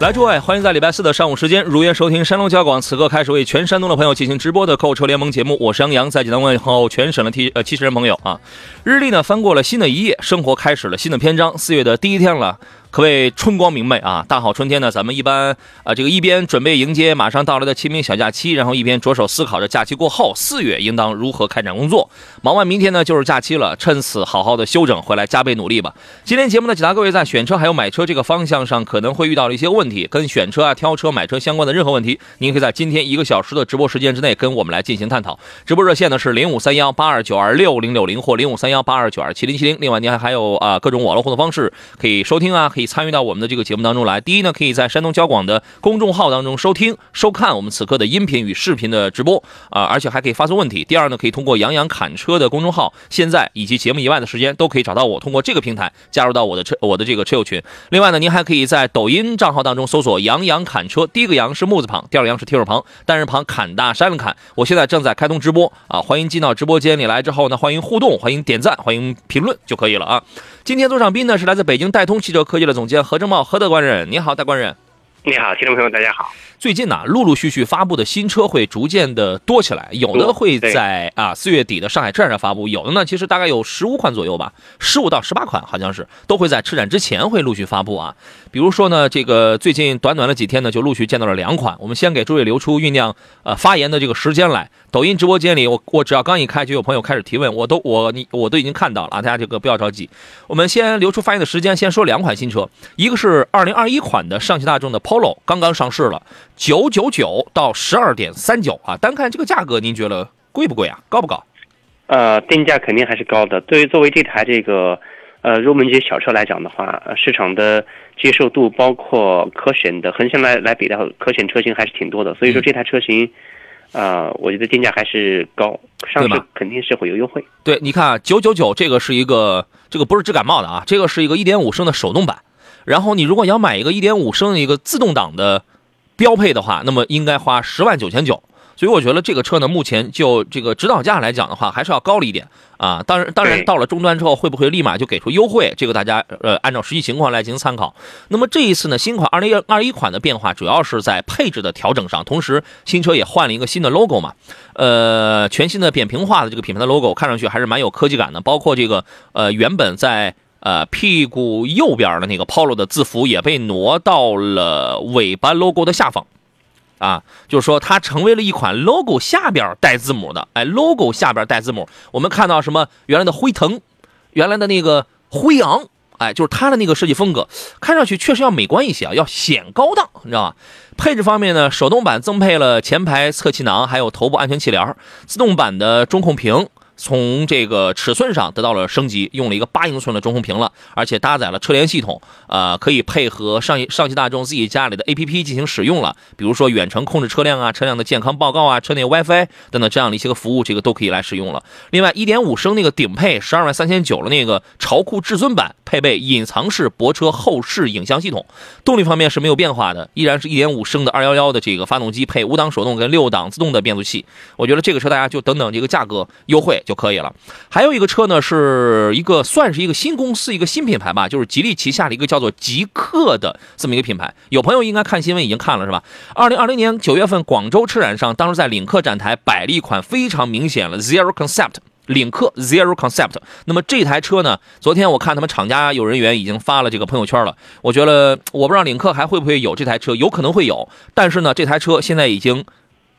来，诸位，欢迎在礼拜四的上午时间如约收听山东交广此刻开始为全山东的朋友进行直播的购车联盟节目。我是杨洋，在济南问候全省的 T 呃七十人朋友啊。日历呢翻过了新的一页，生活开始了新的篇章。四月的第一天了。可谓春光明媚啊！大好春天呢，咱们一般啊，这个一边准备迎接马上到来的清明小假期，然后一边着手思考着假期过后四月应当如何开展工作。忙完明天呢，就是假期了，趁此好好的休整，回来加倍努力吧。今天节目呢，解答各位在选车还有买车这个方向上可能会遇到的一些问题，跟选车啊、挑车、买车相关的任何问题，您可以在今天一个小时的直播时间之内跟我们来进行探讨。直播热线呢是零五三幺八二九二六零六零或零五三幺八二九二七零七零。另外，您还还有啊各种网络互动方式可以收听啊，可以参与到我们的这个节目当中来。第一呢，可以在山东交广的公众号当中收听、收看我们此刻的音频与视频的直播啊，而且还可以发送问题。第二呢，可以通过杨洋侃车的公众号，现在以及节目以外的时间都可以找到我，通过这个平台加入到我的车我的这个车友群。另外呢，您还可以在抖音账号当中搜索“杨洋侃车”，第一个杨是木字旁，第二个杨是提手旁，单人旁侃大山的侃。我现在正在开通直播啊，欢迎进到直播间里来之后呢，欢迎互动，欢迎点赞，欢迎评论就可以了啊。今天做场宾呢是来自北京戴通汽车科技的总监何正茂何德官人，你好，戴官人。你好，听众朋友，大家好。最近呢，陆陆续续发布的新车会逐渐的多起来，有的会在啊四月底的上海车展上发布，有的呢其实大概有十五款左右吧，十五到十八款好像是都会在车展之前会陆续发布啊。比如说呢，这个最近短短的几天呢，就陆续见到了两款。我们先给诸位留出酝酿呃发言的这个时间来。抖音直播间里，我我只要刚一开，就有朋友开始提问，我都我你我都已经看到了啊，大家这个不要着急。我们先留出发言的时间，先说两款新车，一个是二零二一款的上汽大众的 Polo，刚刚上市了，九九九到十二点三九啊，单看这个价格，您觉得贵不贵啊？高不高？呃，定价肯定还是高的。对于作为这台这个呃入门级小车来讲的话，呃市场的接受度包括可选的横向来来比较，可选车型还是挺多的。所以说这台车型，呃，我觉得定价还是高，上市肯定是会有优惠。对，你看啊，九九九这个是一个，这个不是治感冒的啊，这个是一个一点五升的手动版。然后你如果要买一个一点五升的一个自动挡的标配的话，那么应该花十万九千九。所以我觉得这个车呢，目前就这个指导价来讲的话，还是要高了一点啊。当然，当然到了终端之后，会不会立马就给出优惠？这个大家呃按照实际情况来进行参考。那么这一次呢，新款二零二一款的变化主要是在配置的调整上，同时新车也换了一个新的 logo 嘛，呃，全新的扁平化的这个品牌的 logo，看上去还是蛮有科技感的。包括这个呃原本在呃屁股右边的那个 Polo 的字符也被挪到了尾巴 logo 的下方。啊，就是说它成为了一款 logo 下边带字母的，哎，logo 下边带字母，我们看到什么原来的辉腾，原来的那个辉昂，哎，就是它的那个设计风格，看上去确实要美观一些啊，要显高档，你知道吧？配置方面呢，手动版增配了前排侧气囊，还有头部安全气帘，自动版的中控屏。从这个尺寸上得到了升级，用了一个八英寸的中控屏了，而且搭载了车联系统，呃，可以配合上上汽大众自己家里的 APP 进行使用了，比如说远程控制车辆啊、车辆的健康报告啊、车内 WiFi 等等这样的一些个服务，这个都可以来使用了。另外，1.5升那个顶配十二万三千九的那个潮酷至尊版，配备隐藏式泊车后视影像系统，动力方面是没有变化的，依然是1.5升的211的这个发动机，配五档手动跟六档自动的变速器。我觉得这个车大家就等等这个价格优惠就可以了。还有一个车呢，是一个算是一个新公司、一个新品牌吧，就是吉利旗下的一个叫做极客的这么一个品牌。有朋友应该看新闻已经看了是吧？二零二零年九月份广州车展上，当时在领克展台摆了一款非常明显了 Zero Concept。领克 Zero Concept，那么这台车呢？昨天我看他们厂家有人员已经发了这个朋友圈了。我觉得我不知道领克还会不会有这台车，有可能会有，但是呢，这台车现在已经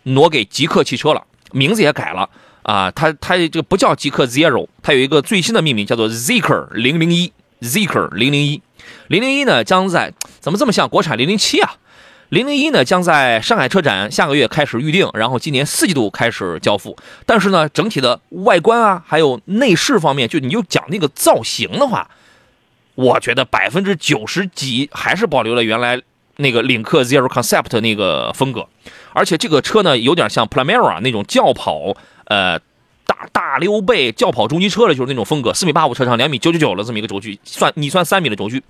挪给极客汽车了，名字也改了啊。它它这个不叫极客 Zero，它有一个最新的命名叫做 Zeekr 零零一，Zeekr 零零一，零零一呢将在怎么这么像国产零零七啊？零零一呢将在上海车展下个月开始预定，然后今年四季度开始交付。但是呢，整体的外观啊，还有内饰方面，就你就讲那个造型的话，我觉得百分之九十几还是保留了原来那个领克 Zero Concept 那个风格。而且这个车呢，有点像 Plamera 那种轿跑，呃，大大溜背轿跑中级车的，就是那种风格，四米八五车长，两米九九九的这么一个轴距，算你算三米的轴距，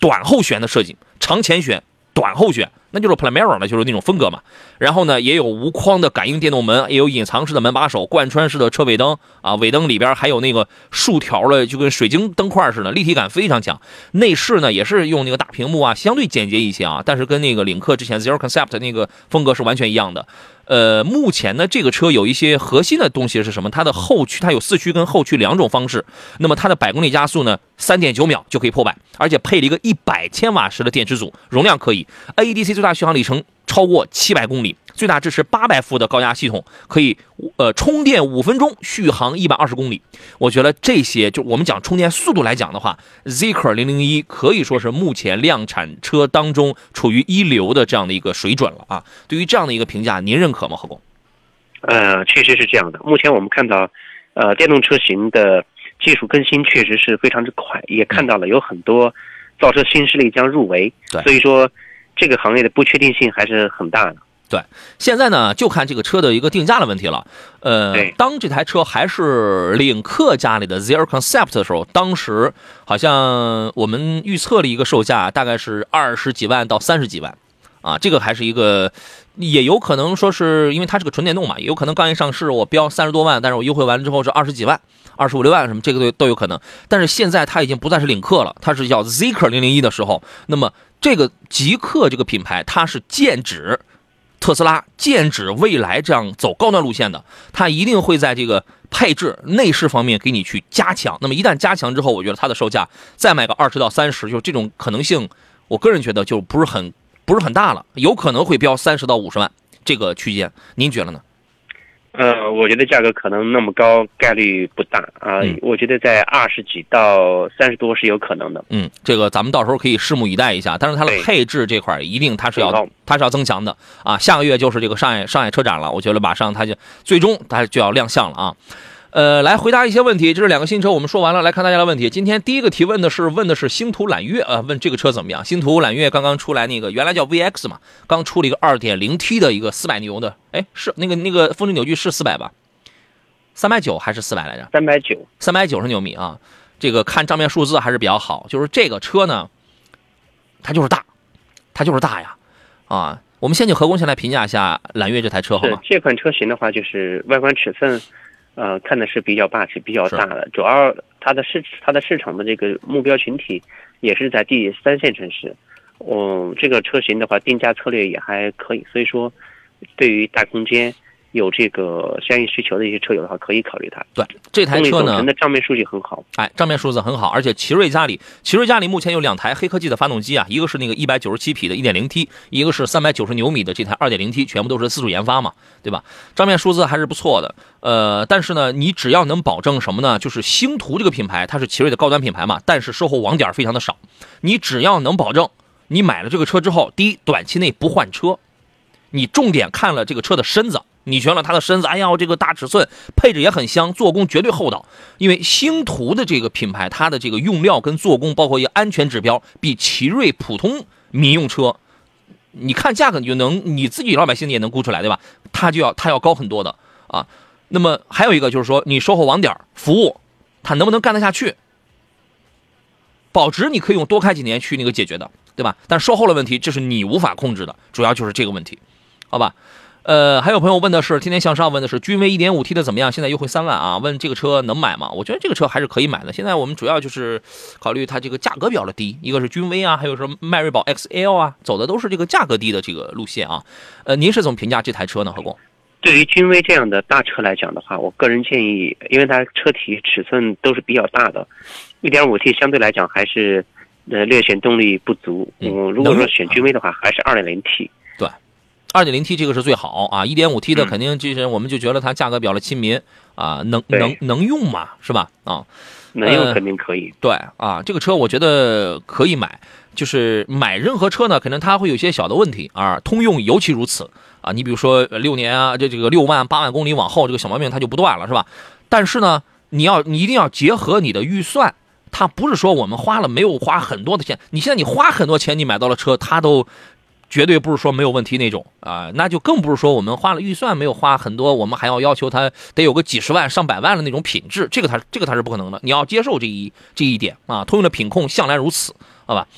短后悬的设计，长前悬，短后悬，那就是 Primera 的，就是那种风格嘛。然后呢，也有无框的感应电动门，也有隐藏式的门把手，贯穿式的车尾灯啊，尾灯里边还有那个竖条的，就跟水晶灯块似的，立体感非常强。内饰呢也是用那个大屏幕啊，相对简洁一些啊，但是跟那个领克之前 Zero Concept 那个风格是完全一样的。呃，目前呢，这个车有一些核心的东西是什么？它的后驱，它有四驱跟后驱两种方式。那么它的百公里加速呢，三点九秒就可以破百，而且配了一个一百千瓦时的电池组，容量可以。AEDC 最大续航里程超过七百公里，最大支持八百伏的高压系统，可以呃充电五分钟，续航一百二十公里。我觉得这些就我们讲充电速度来讲的话，Zeekr 零零一可以说是目前量产车当中处于一流的这样的一个水准了啊。对于这样的一个评价，您认可吗，何工？呃，确实是这样的。目前我们看到，呃，电动车型的技术更新确实是非常之快，也看到了有很多造车新势力将入围。对所以说这个行业的不确定性还是很大的。对，现在呢就看这个车的一个定价的问题了。呃，当这台车还是领克家里的 Zero Concept 的时候，当时好像我们预测了一个售价，大概是二十几万到三十几万，啊，这个还是一个，也有可能说是因为它是个纯电动嘛，也有可能刚一上市我标三十多万，但是我优惠完了之后是二十几万、二十五六万什么，这个都都有可能。但是现在它已经不再是领克了，它是叫 Zeekr 零零一的时候，那么这个极客这个品牌，它是剑指特斯拉剑指未来这样走高端路线的，它一定会在这个配置、内饰方面给你去加强。那么一旦加强之后，我觉得它的售价再卖个二十到三十，就这种可能性，我个人觉得就不是很不是很大了，有可能会标三十到五十万这个区间，您觉得呢？呃，我觉得价格可能那么高概率不大啊、嗯我觉得在二十几到三十多是有可能的。嗯，这个咱们到时候可以拭目以待一下。但是它的配置这块儿一定它是要它是要增强的啊。下个月就是这个上海上海车展了，我觉得马上它就最终它就要亮相了啊。呃，来回答一些问题，这是两个新车，我们说完了，来看大家的问题。今天第一个提问的是问的是星途揽月啊、呃问这个车怎么样？星途揽月刚刚出来那个原来叫 VX 嘛，刚出了一个 2.0T 的一个400牛的，哎，是那个那个峰值扭矩是400吧？三百九还是四百来着？三百九，三百九十牛米啊，这个看账面数字还是比较好。就是这个车呢，它就是大，它就是大呀，啊，我们先请何工先来评价一下揽月这台车好吗？是这款车型的话，就是外观尺寸，呃，看的是比较霸气、比较大的。主要它的市它的市场的这个目标群体也是在第三线城市。嗯，这个车型的话，定价策略也还可以，所以说对于大空间有这个相应需求的一些车友的话，可以考虑它。对，这台车呢的账面数据很好。哎，账面数字很好，而且奇瑞家里，奇瑞家里目前有两台黑科技的发动机啊，一个是那个一百九十七匹的一点零 T，一个是三百九十牛米的这台二点零 T，全部都是自主研发嘛，对吧？账面数字还是不错的。呃，但是呢，你只要能保证什么呢？就是星途这个品牌，它是奇瑞的高端品牌嘛，但是售后网点非常的少。你只要能保证你买了这个车之后，第一，短期内不换车，你重点看了这个车的身子，你觉得它的身子，哎呀，这个大尺寸，配置也很香，做工绝对厚道。因为星途的这个品牌，它的这个用料跟做工，包括一个安全指标，比奇瑞普通民用车，你看价格你就能，你自己老百姓也能估出来，对吧？它就要它要高很多的啊。那么还有一个就是说，你售后网点服务，它能不能干得下去？保值你可以用多开几年去那个解决的，对吧？但售后的问题，这是你无法控制的，主要就是这个问题，好吧？呃，还有朋友问的是，天天向上问的是君威 1.5T 的怎么样？现在优惠三万啊，问这个车能买吗？我觉得这个车还是可以买的。现在我们主要就是考虑它这个价格比较的低，一个是君威啊，还有什么迈锐宝 XL 啊，走的都是这个价格低的这个路线啊。呃，您是怎么评价这台车呢？何工？对于君威这样的大车来讲的话，我个人建议，因为它车体尺寸都是比较大的，1.5T 相对来讲还是呃略显动力不足。嗯嗯，如果说选君威的话，还是 2.0T。二点零 T 这个是最好啊，一点五 T 的嗯肯定就是我们就觉得它价格比较的亲民啊，能能能用嘛，是吧？啊，能用呃肯定可以。对啊，这个车我觉得可以买，就是买任何车呢，可能它会有一些小的问题啊，通用尤其如此啊。你比如说呃六年啊，这这个六万八万公里往后，这个小毛病它就不断了，是吧？但是呢，你要你一定要结合你的预算，它不是说我们花了没有花很多的钱，你现在你花很多钱你买到了车，它都。绝对不是说没有问题那种啊，那就更不是说我们花了预算没有花很多，我们还要要求它得有个几十万上百万的那种品质，这个它这个它是不可能的，你要接受这一这一点啊。通用的品控向来如此，好吧？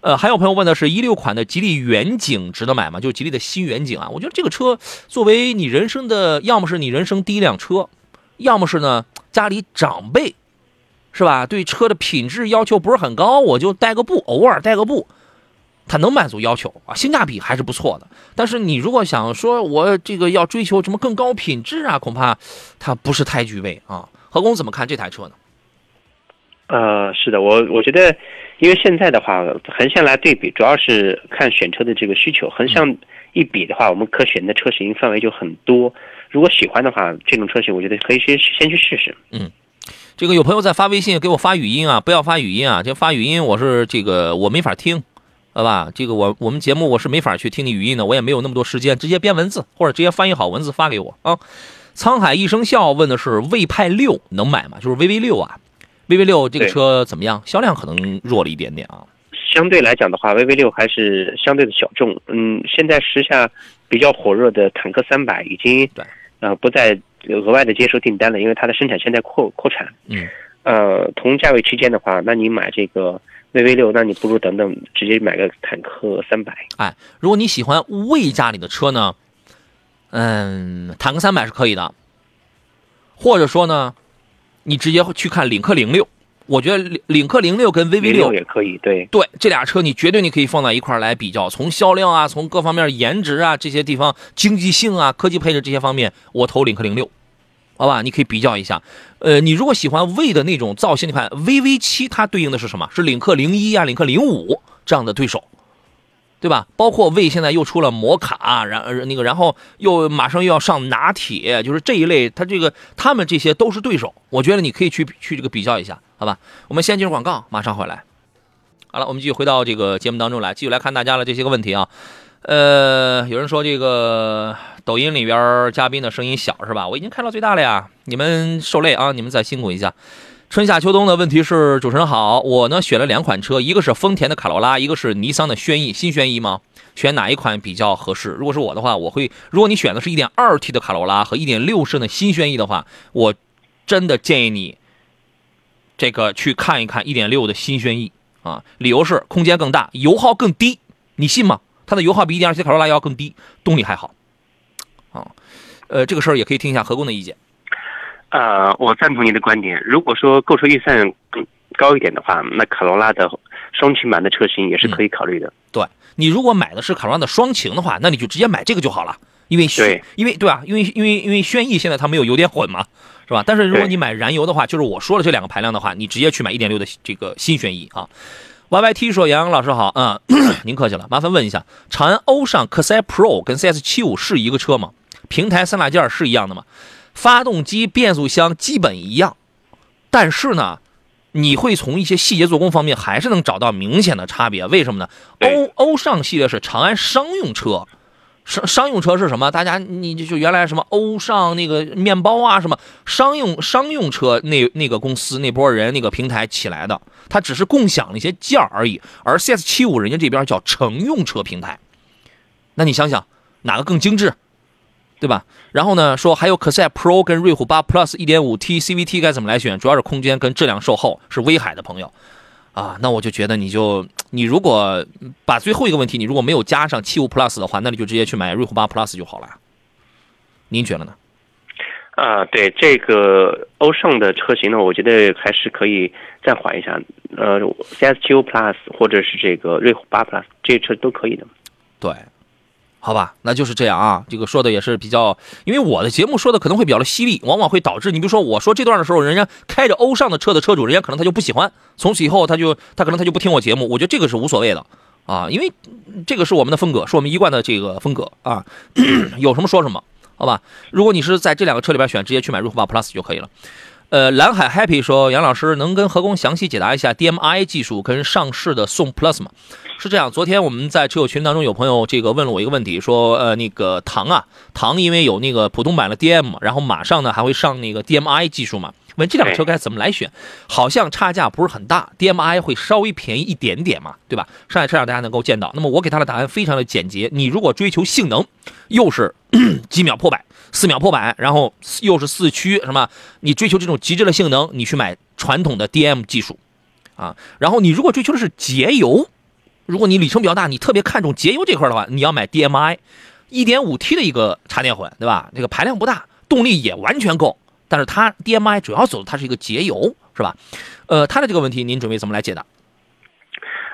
呃，还有朋友问的是一六款的吉利远景值得买吗？就吉利的新远景啊，我觉得这个车作为你人生的，要么是你人生第一辆车，要么是呢家里长辈是吧？对车的品质要求不是很高，我就带个步，偶尔带个步。它能满足要求啊，性价比还是不错的。但是你如果想说我这个要追求什么更高品质啊，恐怕它不是太具备啊。何工怎么看这台车呢？呃，是的，我我觉得，因为现在的话，横向来对比，主要是看选车的这个需求。横向一比的话，我们可选的车型范围就很多。如果喜欢的话，这种车型我觉得可以先先去试试。嗯这个有朋友在发微信给我发语音啊，不要发语音啊，这发语音我是这个我没法听，好吧？这个我我们节目我是没法去听你语音的，我也没有那么多时间，直接编文字或者直接翻译好文字发给我啊。沧海一声笑问的是魏派六能买吗？就是 VV 六啊，VV 六这个车怎么样？销量可能弱了一点点啊。相对来讲的话，VV 六还是相对的小众。嗯，现在时下比较火热的坦克三百已经对呃不再额外的接受订单了，因为它的生产线在扩扩产。嗯，呃，同价位区间的话，那你买这个 VV 六，那你不如等等直接买个坦克三百。哎，如果你喜欢魏家里的车呢，嗯，坦克三百是可以的，或者说呢，你直接去看领克零六，我觉得领领克零六跟 VV 零六也可以，对。对这俩车，你绝对你可以放在一块儿来比较，从销量啊，从各方面颜值啊这些地方，经济性啊，科技配置这些方面，我投领克零六，好吧？你可以比较一下。呃，你如果喜欢魏的那种造型，你看 VV 七它对应的是什么？是领克零一啊、领克零五这样的对手。对吧？包括魏现在又出了摩卡，然那个，然后又马上又要上拿铁，就是这一类，它这个他们这些都是对手，我觉得你可以去去这个比较一下，好吧？我们先进入广告，马上回来。好了，我们继续回到这个节目当中来，继续来看大家的这些个问题啊。呃，有人说这个抖音里边嘉宾的声音小是吧？我已经开到最大了呀，你们受累啊，你们再辛苦一下。春夏秋冬的问题是，主持人好，我呢选了两款车，一个是丰田的卡罗拉，一个是尼桑的轩逸，新轩逸吗？选哪一款比较合适？如果是我的话，我会，如果你选的是一点二 T 的卡罗拉和一点六升的新轩逸的话，我真的建议你这个去看一看一点六的新轩逸啊，理由是空间更大，油耗更低，你信吗？它的油耗比一点二 T 卡罗拉要更低，动力还好啊。呃，这个事儿也可以听一下何工的意见。呃，我赞同您的观点。如果说购车预算更高一点的话，那卡罗拉的双擎版的车型也是可以考虑的。对你如果买的是卡罗拉的双擎的话，那你就直接买这个就好了，因为轩对因为对吧？因为因为因为轩逸现在它没有油电混嘛，是吧？但是如果你买燃油的话，就是我说了这两个排量的话，你直接去买一点六的这个新轩逸啊。Y Y T 说：“杨洋老师好，嗯，您客气了，麻烦问一下，长安欧尚科赛 Pro 跟 CS 七五是一个车吗？平台三大件是一样的吗？发动机、变速箱基本一样，但是呢，你会从一些细节做工方面还是能找到明显的差别。为什么呢？欧欧尚系列是长安商用车，商商用车是什么？大家你就原来什么欧尚那个面包啊，什么商用商用车那那个公司那波人那个平台起来的，它只是共享了一些件而已。而 CS 七五人家这边叫乘用车平台，那你想想哪个更精致？对吧？然后呢，说还有可赛 Pro 跟瑞虎8 Plus 1.5T CVT 该怎么来选？主要是空间跟质量售后是威海的朋友，啊，那我就觉得你就你如果把最后一个问题你如果没有加上七五 Plus 的话，那你就直接去买瑞虎八 Plus 就好了。您觉得呢？啊、对这个欧尚的车型呢，我觉得还是可以暂缓一下。呃，CS 七五 Plus 或者是这个瑞虎八 Plus 这些车都可以的。对，好吧，那就是这样啊。这个说的也是比较，因为我的节目说的可能会比较的犀利，往往会导致你比如说我说这段的时候，人家开着欧尚的车的车主，人家可能他就不喜欢，从此以后他就他可能他就不听我节目。我觉得这个是无所谓的啊，因为这个是我们的风格，是我们一贯的这个风格啊，有什么说什么，好吧？如果你是在这两个车里边选，直接去买瑞虎8 Plus 就可以了。呃，蓝海 Happy 说，杨老师能跟何工详细解答一下 DMI 技术跟上市的宋 Plus 吗？是这样，昨天我们在车友群当中有朋友这个问了我一个问题，说呃那个唐啊，唐因为有那个普通版的 DM，然后马上呢还会上那个 DMI 技术嘛？问这辆车该怎么来选？好像差价不是很大，DMI 会稍微便宜一点点嘛，对吧？上海车展大家能够见到。那么我给他的答案非常的简洁，你如果追求性能，又是 几秒破百。四秒破百，然后又是四驱，什么？你追求这种极致的性能，你去买传统的 DM 技术，啊，然后你如果追求的是节油，如果你里程比较大，你特别看重节油这块的话，你要买 DMI，一点五 T 的一个插电混，对吧？这个排量不大，动力也完全够，但是它 DMI 主要走的它是一个节油，是吧？呃，它的这个问题您准备怎么来解答？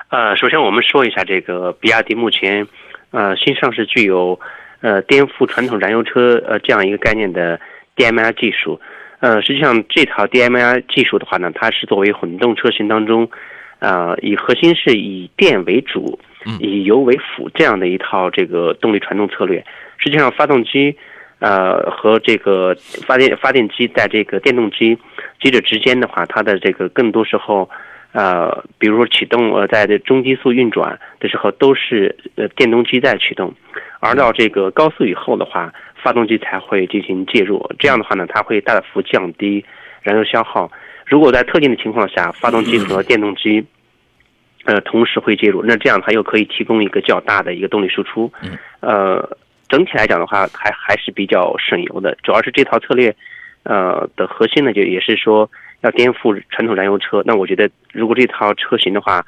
呃，首先我们说一下这个比亚迪目前，呃，新上市具有。呃，颠覆传统燃油车呃这样一个概念的 DMI 技术，呃，实际上这套 DMI 技术的话呢，它是作为混动车型当中，呃，以核心是以电为主，以油为辅这样的一套这个动力传动策略。实际上，发动机呃和这个发电发电机在这个电动机机子之间的话，它的这个更多时候，呃，比如说启动呃在这中低速运转的时候，都是呃电动机在驱动。而到这个高速以后的话，发动机才会进行介入。这样的话呢，它会大幅降低燃油消耗。如果在特定的情况下，发动机和电动机，呃，同时会介入，那这样它又可以提供一个较大的一个动力输出。呃，整体来讲的话，还还是比较省油的。主要是这套策略，呃的核心呢，就也是说要颠覆传统燃油车。那我觉得，如果这套车型的话，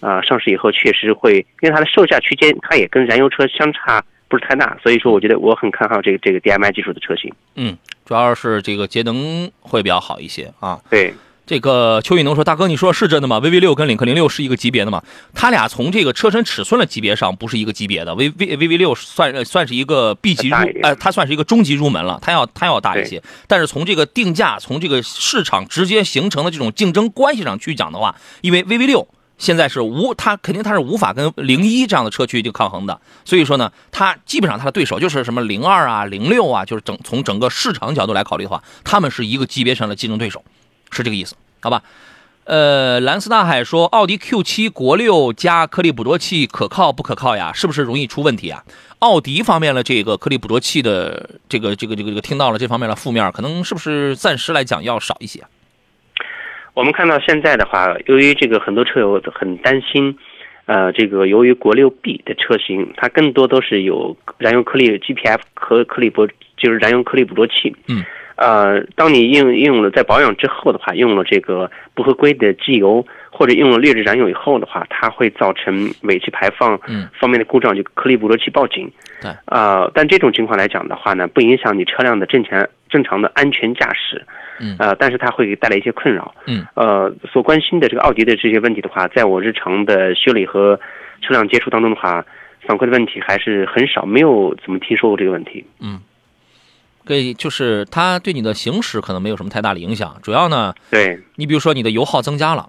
啊，上市以后确实会，因为它的售价区间，它也跟燃油车相差。不是太大，所以说我觉得我很看好这个这个 DMI 技术的车型。嗯，主要是这个节能会比较好一些啊。对，这个邱宇能说，大哥，你说是真的吗？VV 六跟领克零六是一个级别的吗？它俩从这个车身尺寸的级别上不是一个级别的。V V VV 六算算是一个 B 级入，呃，它算是一个中级入门了，它要它要大一些。但是从这个定价，从这个市场直接形成的这种竞争关系上去讲的话，因为 VV 六。现在是无，它肯定它是无法跟零一这样的车去就抗衡的，所以说呢，它基本上它的对手就是什么零二啊、零六啊，就是整从整个市场角度来考虑的话，他们是一个级别上的竞争对手，是这个意思，好吧？呃，蓝色大海说，奥迪 Q 七国六加颗粒捕捉器可靠不可靠呀？是不是容易出问题啊？奥迪方面的这个颗粒捕捉器的这个这个这个这个听到了这方面的负面，可能是不是暂时来讲要少一些？我们看到现在的话，由于这个很多车友很担心，呃，这个由于国六 B 的车型，它更多都是有燃油颗粒 GPF 和颗粒捕，就是燃油颗粒捕捉器。嗯。呃，当你应用了在保养之后的话，用了这个不合规的机油或者用了劣质燃油以后的话，它会造成尾气排放方面的故障，就颗粒捕捉器报警。对。呃，但这种情况来讲的话呢，不影响你车辆的正常正常的安全驾驶。嗯，呃，但是它会带来一些困扰。嗯，呃，所关心的这个奥迪的这些问题的话，在我日常的修理和车辆接触当中的话，反馈的问题还是很少，没有怎么听说过这个问题。嗯，对，就是它对你的行驶可能没有什么太大的影响，主要呢，对，你比如说你的油耗增加了，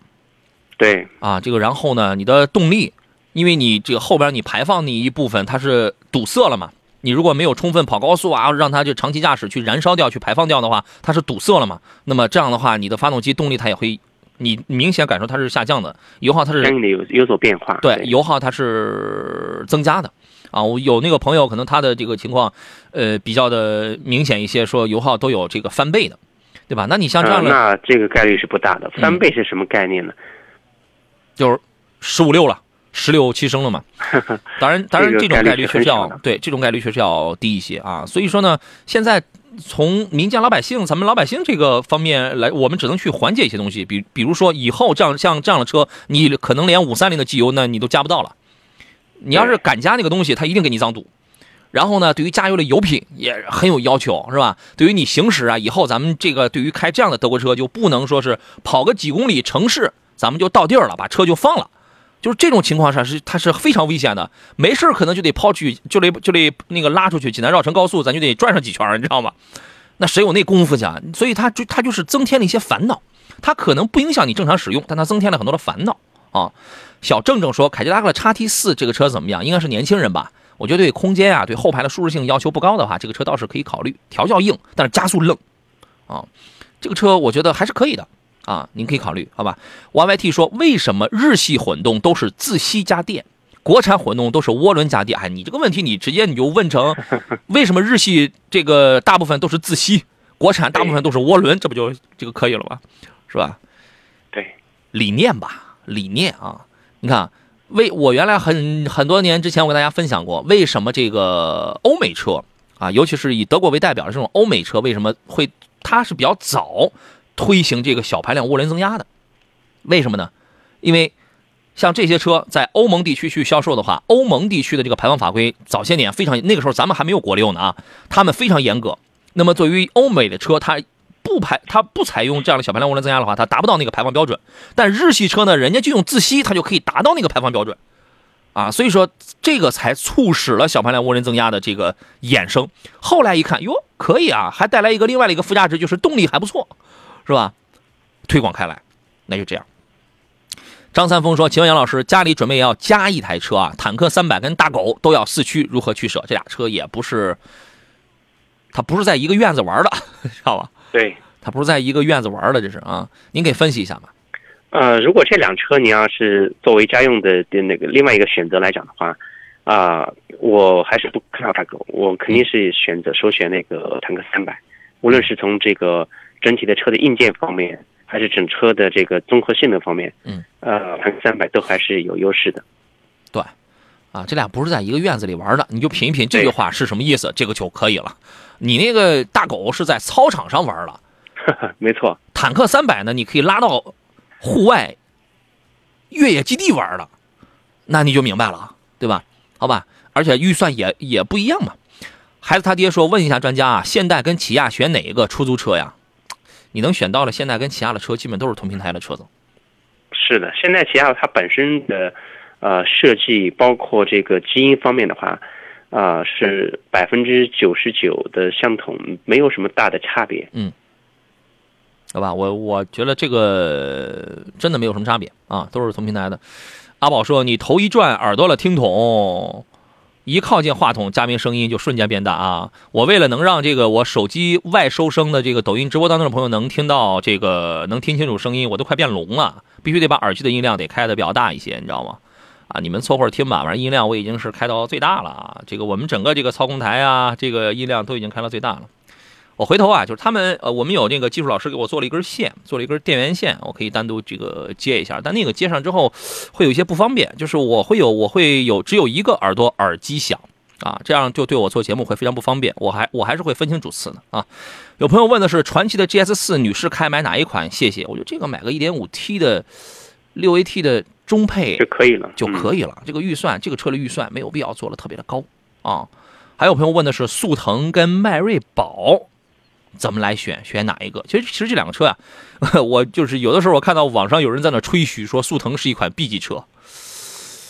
对，啊，这个然后呢，你的动力，因为你这个后边你排放那一部分它是堵塞了嘛。你如果没有充分跑高速啊，让它就长期驾驶去燃烧掉、去排放掉的话，它是堵塞了嘛？那么这样的话，你的发动机动力它也会，你明显感受它是下降的，油耗它是相应的有有所变化。对，油耗它是增加的啊。我有那个朋友，可能他的这个情况，呃，比较的明显一些，说油耗都有这个翻倍的，对吧？那你像这样的，那这个概率是不大的。翻倍是什么概念呢？就是十五六了。十六七升了嘛？当然，当然，这种概率确实要对这种概率确实要低一些啊。所以说呢，现在从民间老百姓，咱们老百姓这个方面来，我们只能去缓解一些东西。比比如说，以后这样像这样的车，你可能连五三零的机油呢，你都加不到了。你要是敢加那个东西，它一定给你脏堵。然后呢，对于加油的油品也很有要求，是吧？对于你行驶啊，以后咱们这个对于开这样的德国车，就不能说是跑个几公里城市，咱们就到地儿了，把车就放了。就是这种情况下是它是非常危险的，没事可能就得抛去，就得就得那个拉出去，济南绕城高速咱就得转上几圈，你知道吗？那谁有那功夫去啊？所以它就它就是增添了一些烦恼，它可能不影响你正常使用，但它增添了很多的烦恼啊。小郑郑说，凯迪拉克的叉 T 四这个车怎么样？应该是年轻人吧？我觉得对空间啊，对后排的舒适性要求不高的话，这个车倒是可以考虑。调教硬，但是加速愣啊。这个车我觉得还是可以的啊，您可以考虑，好吧？YYT 说，为什么日系混动都是自吸加电，国产混动都是涡轮加电？哎，你这个问题你直接你就问成，为什么日系这个大部分都是自吸，国产大部分都是涡轮，这不就这个可以了吗？是吧？对，理念吧，理念啊，你看。为我原来很很多年之前，我跟大家分享过，为什么这个欧美车啊，尤其是以德国为代表的这种欧美车，为什么会它是比较早推行这个小排量涡轮增压的？为什么呢？因为像这些车在欧盟地区去销售的话，欧盟地区的这个排放法规早些年非常，那个时候咱们还没有国六呢啊，他们非常严格。那么对于欧美的车，它不排，它不采用这样的小排量涡轮增压的话，它达不到那个排放标准。但日系车呢，人家就用自吸，它就可以达到那个排放标准，啊，所以说这个才促使了小排量涡轮增压的这个衍生。后来一看，哟，可以啊，还带来一个另外的一个附加值，就是动力还不错，是吧？推广开来，那就这样。张三丰说：“请问杨老师，家里准备要加一台车啊，坦克三百跟大狗都要四驱，如何取舍？这俩车也不是，它不是在一个院子玩的，知道吧？”对，它不是在一个院子玩的，这是啊，您给分析一下吧。呃，如果这辆车你要是作为家用的的那个另外一个选择来讲的话，啊、我还是不看好大狗，我肯定是选择首选那个坦克三百，无论是从这个整体的车的硬件方面，还是整车的这个综合性能方面，嗯，呃，坦克三百都还是有优势的。对，啊，这俩不是在一个院子里玩的，你就品一品这句话是什么意思，这个就可以了。你那个大狗是在操场上玩了，没错，坦克三百呢，你可以拉到户外越野基地玩了，那你就明白了，对吧？好吧，而且预算也也不一样嘛。孩子他爹说，问一下专家啊，现代跟起亚选哪一个出租车呀？你能选到了现代跟起亚的车，基本都是同平台的车子。是的，现代起亚它本身的呃设计，包括这个基因方面的话，啊、是百分之九十九的相同，没有什么大的差别。嗯好吧，我我觉得这个真的没有什么差别啊，都是同平台的。阿宝说：“你头一转耳朵了听筒，一靠近话筒，嘉宾声音就瞬间变大啊！我为了能让这个我手机外收声的这个抖音直播当中的朋友能听到这个能听清楚声音，我都快变聋了，必须得把耳机的音量得开的比较大一些，你知道吗？啊，你们凑合听吧，反正音量我已经是开到最大了啊！这个我们整个这个操控台啊，这个音量都已经开到最大了。”我回头啊，就是他们呃，我们有那个技术老师给我做了一根线，做了一根电源线，我可以单独这个接一下。但那个接上之后，会有一些不方便，就是我会有我会有只有一个耳朵耳机响啊，这样就对我做节目会非常不方便。我还我还是会分清主次的啊。有朋友问的是传祺的 GS 四女士开买哪一款？谢谢。我觉得这个买个 1.5T 的六 AT 的中配就可以了，就可以。了。这个预算，这个车的预算没有必要做的特别的高啊。还有朋友问的是速腾跟迈锐宝怎么来选，选哪一个？其实其实这两个车啊，我就是有的时候我看到网上有人在那吹嘘说速腾是一款 B 级车，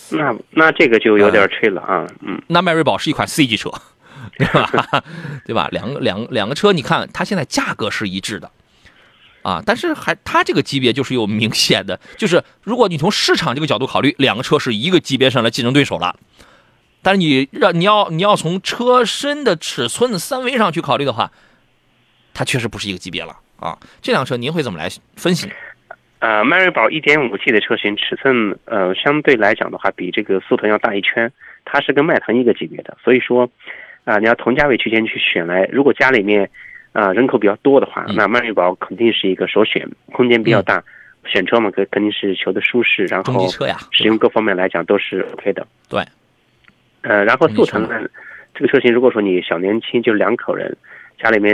那那这个就有点吹了啊，嗯，那迈锐宝是一款 C 级车，对吧？对吧？两个两个两个车，你看它现在价格是一致的。啊，但是还它这个级别就是有明显的，就是如果你从市场这个角度考虑，两个车是一个级别上的竞争对手了。但是你让你要你要从车身的尺寸三维上去考虑的话，它确实不是一个级别了啊。这辆车您会怎么来分析？呃，迈锐宝 1.5T 的车型尺寸，呃，相对来讲的话，比这个速腾要大一圈，它是跟迈腾一个级别的，所以说，啊、你要同价位区间去选来，如果家里面啊、人口比较多的话，嗯那迈锐宝肯定是一个首选，空间比较大，选车嘛，肯肯定是求的舒适，然后使用各方面来讲都是 OK 的。对，呃，然后速腾呢，这个车型如果说你小年轻就两口人，家里面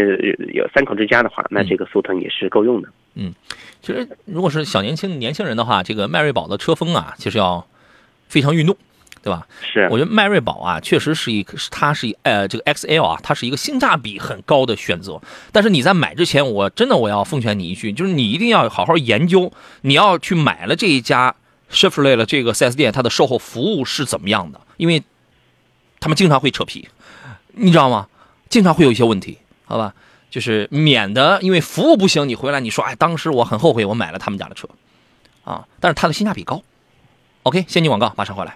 有三口之家的话，那嗯这个速腾也是够用的。嗯其实如果是小年轻年轻人的话，这个迈锐宝的车风啊，其实要非常运动，对吧？是，我觉得迈锐宝啊，确实是一个，它是一呃这个 XL 啊，它是一个性价比很高的选择。但是你在买之前，我真的我要奉劝你一句，就是你一定要好好研究，你要去买了这一家 Chevrolet 的这个 4S 店，它的售后服务是怎么样的？因为他们经常会扯皮，你知道吗？经常会有一些问题，好吧？就是免得因为服务不行，你回来你说，哎，当时我很后悔我买了他们家的车，啊，但是它的性价比高。OK，先进广告，马上回来。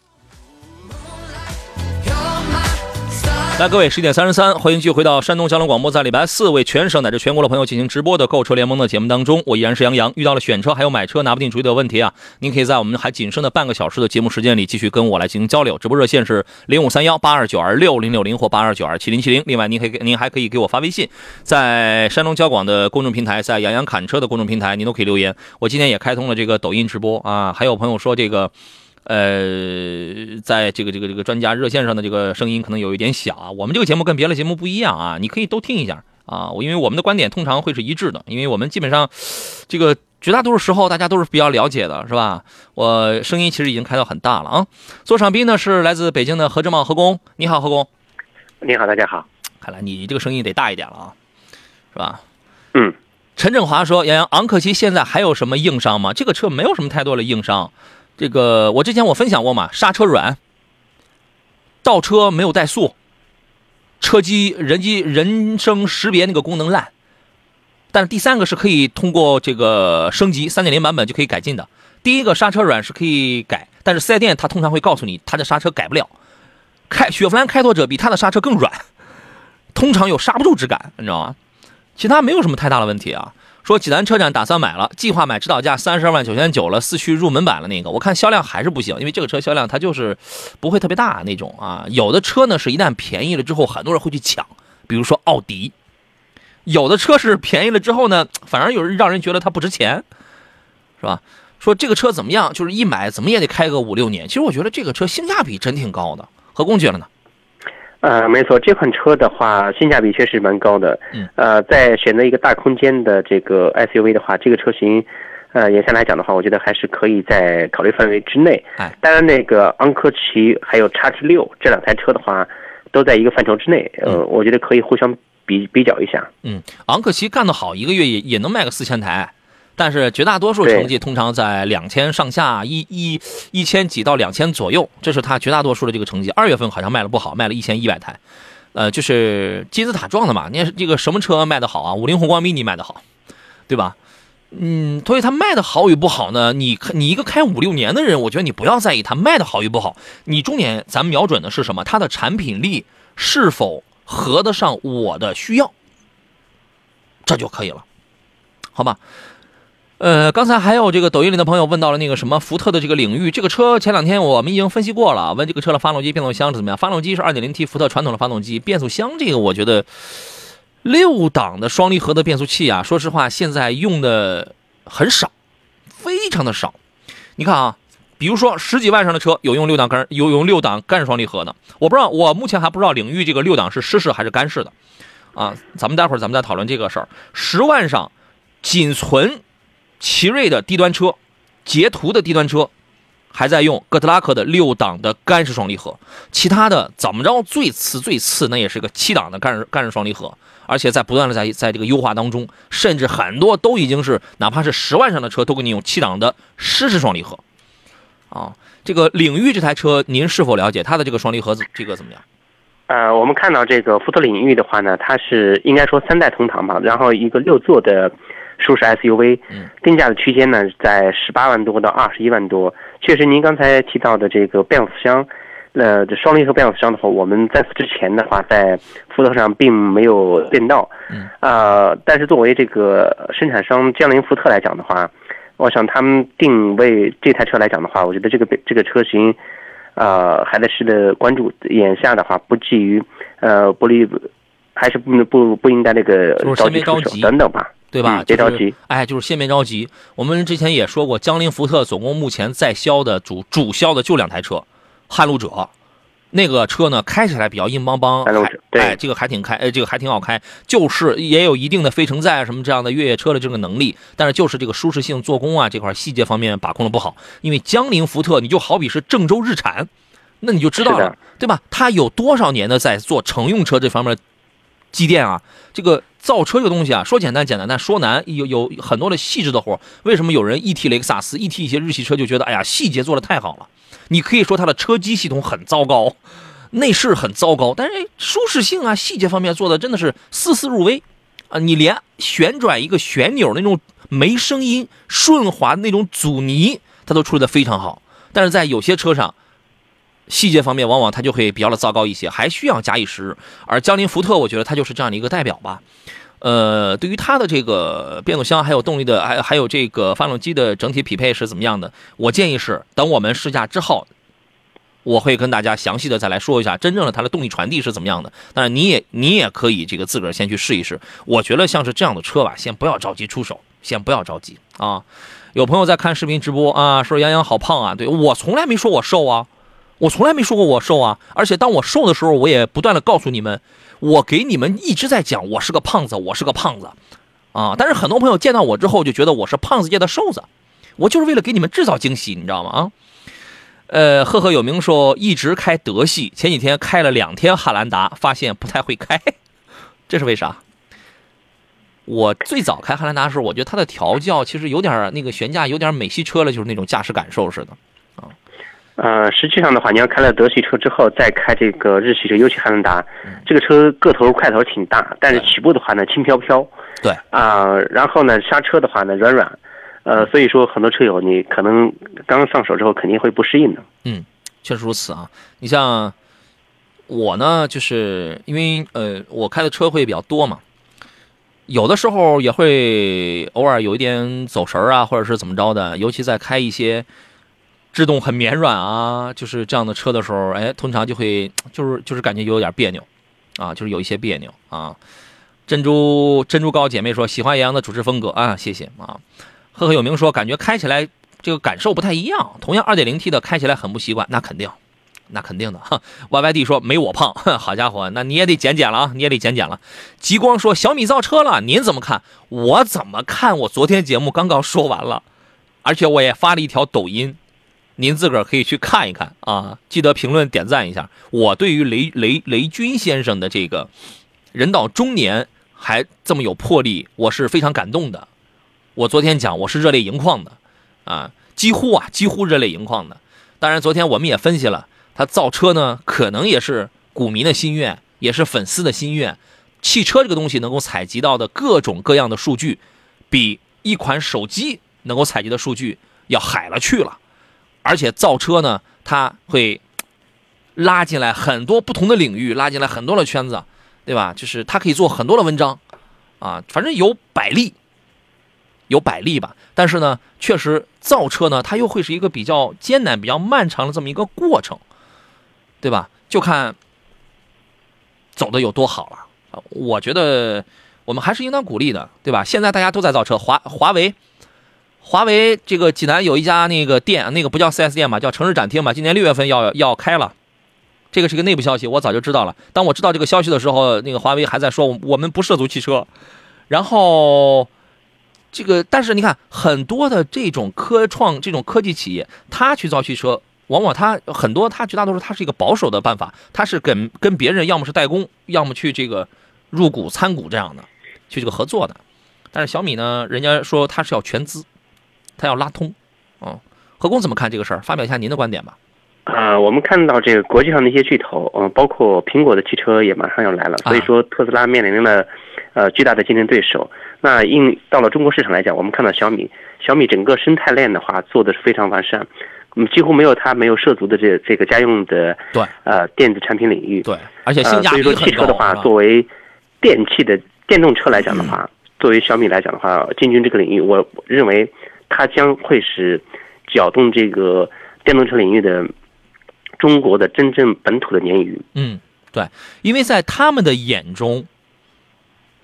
来，各位，十一点三十三，欢迎继续回到山东交通广播，在礼拜四为全省乃至全国的朋友进行直播的购车联盟的节目当中，我依然是杨洋。遇到了选车还有买车拿不定主意的问题啊，您可以在我们还仅剩的半个小时的节目时间里继续跟我来进行交流。直播热线是零五三幺八二九二六零六零或八二九二七零七零。另外，您可以您还可以给我发微信，在山东交广的公众平台，在杨洋侃车的公众平台，您都可以留言。我今天也开通了这个抖音直播啊，还有朋友说这个。呃，在这个这个这个专家热线上的这个声音可能有一点小啊。我们这个节目跟别的节目不一样啊，你可以都听一下啊。我因为我们的观点通常会是一致的，因为我们基本上这个绝大多数时候大家都是比较了解的，是吧？我声音其实已经开到很大了啊。座上宾呢是来自北京的何志茂何工，你好何工。你好，大家好。看来你这个声音得大一点了啊，是吧？嗯。陈振华说：“杨洋，昂克旗现在还有什么硬伤吗？这个车没有什么太多的硬伤。”这个我之前我分享过嘛，刹车软，倒车没有怠速，车机人机人声识别那个功能烂，但是第三个是可以通过这个升级三点零版本就可以改进的。第一个刹车软是可以改，但是四 S 店他通常会告诉你，他的刹车改不了。开雪佛兰开拓者比他的刹车更软，通常有刹不住之感，你知道吗？其他没有什么太大的问题啊。说济南车展打算买了，计划买指导价三十二万九千九了，四驱入门版了那个，我看销量还是不行，因为这个车销量它就是不会特别大那种啊。有的车呢是一旦便宜了之后，很多人会去抢，比如说奥迪；有的车是便宜了之后呢，反而有人让人觉得它不值钱，是吧？说这个车怎么样？就是一买怎么也得开个五六年。其实我觉得这个车性价比真挺高的，何工觉得呢？呃，没错，这款车的话，性价比确实蛮高的。嗯。呃，在选择一个大空间的这个 SUV 的话，这个车型，呃，眼下来讲的话，我觉得还是可以在考虑范围之内。哎。当然，那个昂科旗还有叉 T 六这两台车的话，都在一个范畴之内。呃，我觉得可以互相比比较一下。嗯，昂科旗干得好，一个月也也能卖个四千台。但是绝大多数成绩通常在两千上下，一一一千几到两千左右，这是它绝大多数的这个成绩。二月份好像卖的不好，卖了一千一百台，呃，就是金字塔状的嘛。你看这个什么车卖的好啊？五菱宏光 mini 卖的好，对吧？嗯，所以它卖的好与不好呢？你你一个开五六年的人，我觉得你不要在意它卖的好与不好，你重点咱们瞄准的是什么？它的产品力是否合得上我的需要，这就可以了，好吧？呃，刚才还有这个抖音里的朋友问到了那个什么福特的这个领域，这个车前两天我们已经分析过了。问这个车的发动机、变速箱是怎么样？发动机是 2.0T 福特传统的发动机，变速箱这个我觉得六档的双离合的变速器啊，说实话现在用的很少，非常的少。你看啊，比如说十几万上的车有用六档干有用六档干双离合的，我不知道，我目前还不知道领域这个六档是湿式还是干式的啊。咱们待会儿咱们再讨论这个事儿。十万上仅存。奇瑞的低端车，捷途的低端车，还在用哥特拉克的六档的干式双离合，其他的怎么着最次最次那也是个七档的干式干式双离合，而且在不断的在在这个优化当中，甚至很多都已经是哪怕是十万上的车都给你用七档的湿式双离合，啊，这个领域这台车您是否了解它的这个双离合这个怎么样？呃，我们看到这个福特领域的话呢，它是应该说三代同堂吧，然后一个六座的。舒适 SUV，定价的区间呢在十八万多到二十一万多。确实，您刚才提到的这个变速箱，呃，这双离合变速箱的话，我们在此之前的话，在福特上并没有见到。嗯，啊，但是作为这个生产商江铃福特来讲的话，我想他们定位这台车来讲的话，我觉得这个这个车型，啊，还得是的关注。眼下的话，不至于，呃，不利，还是不不不应该那个着急出手等等吧。对吧？别着急，哎，就是先别着急。我们之前也说过，江铃福特总共目前在销的主主销的就两台车，撼路者，那个车呢开起来比较硬邦邦，哎，这个还挺开，哎，这个还挺好开，就是也有一定的非承载什么这样的越野车的这个能力，但是就是这个舒适性、做工啊这块细节方面把控的不好。因为江铃福特，你就好比是郑州日产，那你就知道了，对吧？它有多少年的在做乘用车这方面机电啊，这个造车这个东西啊，说简单简单，但说难，有有很多的细致的活。为什么有人一提雷克萨斯，一提一些日系车就觉得，哎呀，细节做的太好了？你可以说它的车机系统很糟糕，内饰很糟糕，但是舒适性啊，细节方面做的真的是丝丝入微啊！你连旋转一个旋钮那种没声音、顺滑那种阻尼，它都处理的非常好。但是在有些车上，细节方面往往它就会比较的糟糕一些，还需要加以时日。而江铃福特，我觉得它就是这样的一个代表吧。呃，对于它的这个变速箱还有动力的，还还有这个发动机的整体匹配是怎么样的？我建议是等我们试驾之后，我会跟大家详细的再来说一下真正的它的动力传递是怎么样的。但是你也你也可以这个自个儿先去试一试。我觉得像是这样的车吧，先不要着急出手，先不要着急啊。有朋友在看视频直播啊，说杨洋好胖啊，对我从来没说我瘦啊，我从来没说过我瘦啊。而且当我瘦的时候，我也不断的告诉你们，我给你们一直在讲我是个胖子，我是个胖子啊。但是很多朋友见到我之后就觉得我是胖子界的瘦子，我就是为了给你们制造惊喜，你知道吗？啊。呃，赫赫有名说一直开德系，前几天开了两天汉兰达，发现不太会开，这是为啥？我最早开汉兰达的时候，我觉得它的调教其实有点那个悬架有点美系车了，就是那种驾驶感受似的。啊呃，实际上的话，你要开了德系车之后，再开这个日系车，尤其汉兰达，这个车个头块头挺大，但是起步的话呢，轻飘飘。对啊、然后呢，刹车的话呢，软软。呃，所以说很多车友你可能刚上手之后肯定会不适应的。嗯确实如此啊。你像我呢，就是因为呃，我开的车会比较多嘛，有的时候也会偶尔有一点走神儿啊，或者是怎么着的。尤其在开一些制动很绵软啊，就是这样的车的时候，哎，通常就会 就是就是感觉有点别扭啊，就是有一些别扭啊。珍珠珍珠高姐妹说喜欢杨洋的主持风格啊，谢谢啊。赫赫有名说感觉开起来这个感受不太一样，同样 2.0T 的开起来很不习惯，那肯定，那肯定的哈。YYD 说没我胖，好家伙，那你也得减减了啊，你也得减减了。极光说小米造车了，您怎么看？我怎么看？我昨天节目刚刚说完了，而且我也发了一条抖音，您自个儿可以去看一看啊，记得评论点赞一下。我对于雷雷雷军先生的这个人到中年还这么有魄力，我是非常感动的。我昨天讲我是热泪盈眶的，啊，几乎啊几乎热泪盈眶的。当然，昨天我们也分析了，他造车呢，可能也是股民的心愿，也是粉丝的心愿。汽车这个东西能够采集到的各种各样的数据，比一款手机能够采集的数据要海了去了。而且造车呢，它会拉进来很多不同的领域，拉进来很多的圈子，对吧？就是它可以做很多的文章，啊，反正有百利。有百利吧，但是呢，确实造车呢，它又会是一个比较艰难、比较漫长的这么一个过程，对吧？就看走的有多好了。我觉得我们还是应当鼓励的，对吧？现在大家都在造车，华华为，华为这个济南有一家那个店，那个不叫 4S 店吧，叫城市展厅吧，今年六月份要要开了。这个是个内部消息，我早就知道了。当我知道这个消息的时候，那个华为还在说我们不涉足汽车，然后。这个，但是你看，很多的这种科创、这种科技企业，他去造汽车，往往他很多，他绝大多数他是一个保守的办法，他是跟跟别人要么是代工，要么去这个入股参股这样的，去这个合作的。但是小米呢，人家说他是要全资，它要拉通，嗯，何工怎么看这个事儿？发表一下您的观点吧。啊、我们看到这个国际上的一些巨头，嗯、包括苹果的汽车也马上要来了，所以说特斯拉面临了呃巨大的竞争对手。那应到了中国市场来讲，我们看到小米，小米整个生态链的话做的是非常完善，嗯，几乎没有它没有涉足的这这个家用的对呃电子产品领域。对，而且性呃，所以说价比很高。汽车的话，作为电器的电动车来讲的话，作为小米来讲的话，进军这个领域，我认为它将会是搅动这个电动车领域的中国的真正本土的鲶鱼。嗯，对，因为在他们的眼中，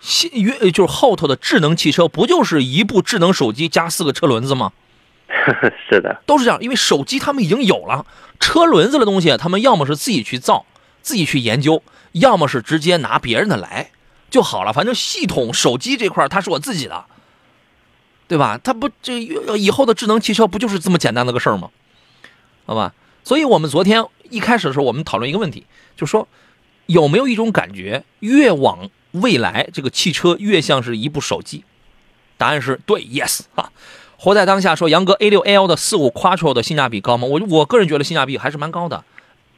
新越就是后头的智能汽车，不就是一部智能手机加四个车轮子吗？是的，都是这样，因为手机他们已经有了，车轮子的东西，他们要么是自己去造，自己去研究，要么是直接拿别人的来就好了。反正系统手机这块儿它是我自己的，对吧？它不这以后的智能汽车不就是这么简单的个事儿吗？好吧，所以我们昨天一开始的时候，我们讨论一个问题，就说有没有一种感觉，越往未来这个汽车越像是一部手机？答案是对，yes 哈。活在当下说，杨哥 A 六 L 的四五 Quattro 的性价比高吗？我我个人觉得性价比还是蛮高的，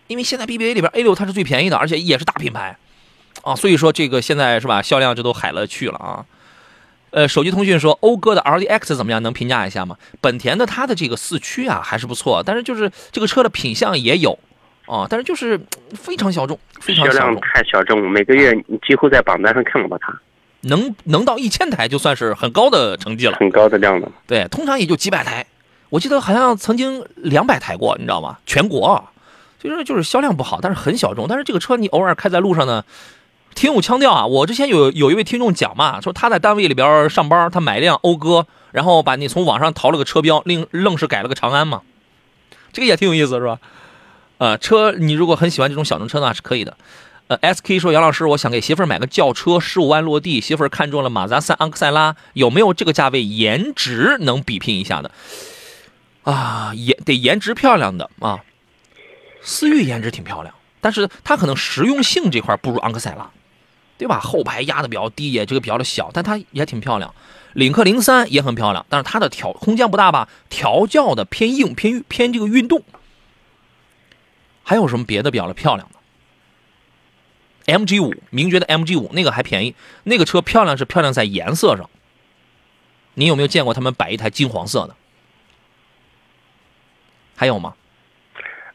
因为现在 BBA 里边 A 六它是最便宜的，而且也是大品牌啊，所以说这个现在是吧，销量这都海了去了啊。呃，手机通讯说，讴歌的 RDX 怎么样？能评价一下吗？本田的它的这个四驱啊还是不错，但是就是这个车的品相也有啊，但是就是嗯非常小众，非常销量小众，太小众，每个月你几乎在榜单上看不到它，能能到一千台就算是很高的成绩了。很高的量了。对，通常也就几百台，我记得好像曾经两百台过，你知道吗？全国啊，就是就是销量不好，但是很小众。但是这个车你偶尔开在路上呢，挺有腔调啊。我之前有有一位听众讲嘛，说他在单位里边上班，他买一辆讴歌，然后把你从网上淘了个车标，另愣是改了个长安嘛，这个也挺有意思，是吧？呃，车你如果很喜欢这种小众车呢，是可以的。呃，SK 说杨老师，我想给媳妇儿买个轿车，十五万落地，媳妇儿看中了马自达三昂克赛拉，有没有这个价位颜值能比拼一下的？啊，颜得颜值漂亮的啊。思域颜值挺漂亮，但是它可能实用性这块不如昂克赛拉，对吧？后排压的比较低，也这个比较的小，但它也挺漂亮。领克零三也很漂亮，但是它的调空间不大吧？调教的偏硬，偏偏这个运动。还有什么别的比较的漂亮的？MG 五，名爵的 MG 五那个还便宜，那个车漂亮是漂亮在颜色上。你有没有见过他们摆一台金黄色的？还有吗？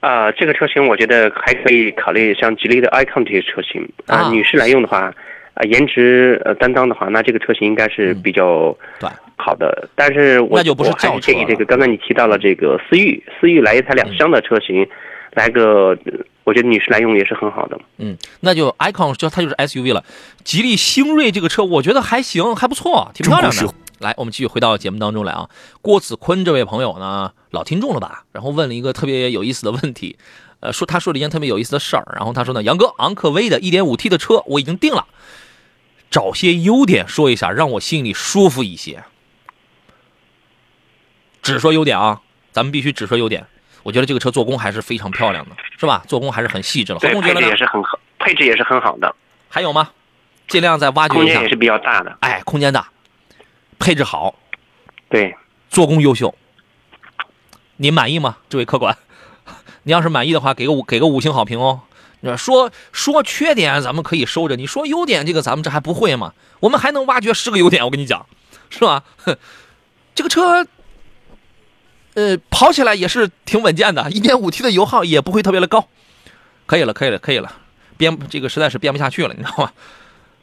啊、这个车型我觉得还可以考虑像吉利的 icon 这些车型啊、啊女士来用的话，啊、颜值呃担当的话，那这个车型应该是比较对好的。但是我那就不是我还是建议这个，了刚才你提到了这个思域，思域来一台两厢的车型，来个，呃我觉得女士来用也是很好的。嗯，那就 icon 就它就是 SUV 了。吉利星瑞这个车，我觉得还行，还不错，挺漂亮的。来，我们继续回到节目当中来啊。郭子坤这位朋友呢，老听众了吧？然后问了一个特别有意思的问题，呃，说他说了一件特别有意思的事儿。然后他说呢，杨哥，昂科威的 1.5T 的车我已经定了，找些优点说一下，让我心里舒服一些。只说优点啊，咱们必须只说优点。我觉得这个车做工还是非常漂亮的，是吧？做工还是很细致的。配置也？是很好，配置也是很好的，还有吗？尽量再挖掘一下空间也。是比较大的。哎，空间大，配置好，对，做工优秀。您满意吗，这位客官？你要是满意的话，给个五给个五星好评哦。说说缺点咱们可以收着，你说优点这个咱们这还不会吗？我们还能挖掘十个优点，我跟你讲，是吧？哼，这个车，呃，跑起来也是挺稳健的，一点五 T 的油耗也不会特别的高。可以了，可以了，可以了，编这个实在是编不下去了，你知道吗？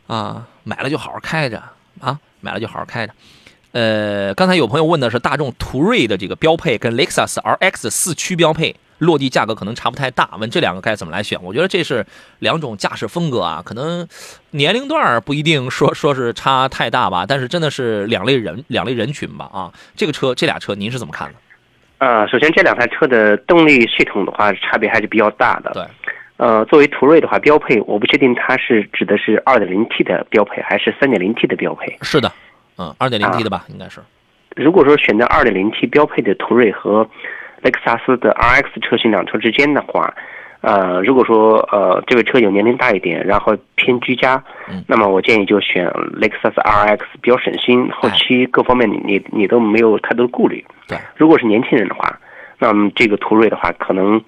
啊，买了就好好开着啊，买了就好好开着。呃，刚才有朋友问的是大众途锐的这个标配跟雷克萨斯 RX 四驱标配落地价格可能差不太大，问这两个该怎么来选？我觉得这是两种驾驶风格啊，可能年龄段不一定说说是差太大吧，但是真的是两类人 两类人群吧啊。这个车这俩车您是怎么看的？呃，首先这两台车的动力系统的话，差别还是比较大的。对，呃，作为途锐的话，标配我不确定它是指的是 2.0T 的标配还是 3.0T 的标配。是的，嗯，，2.0T 的吧，应该是。如果说选择 2.0T 标配的途锐和雷克萨斯的 RX 车型两车之间的话，呃，如果说呃这位车友年龄大一点，然后偏居家，嗯那么我建议就选雷克萨斯 RX，比较省心，后期各方面你你你都没有太多的顾虑。对，如果是年轻人的话，那么这个途锐的话可能。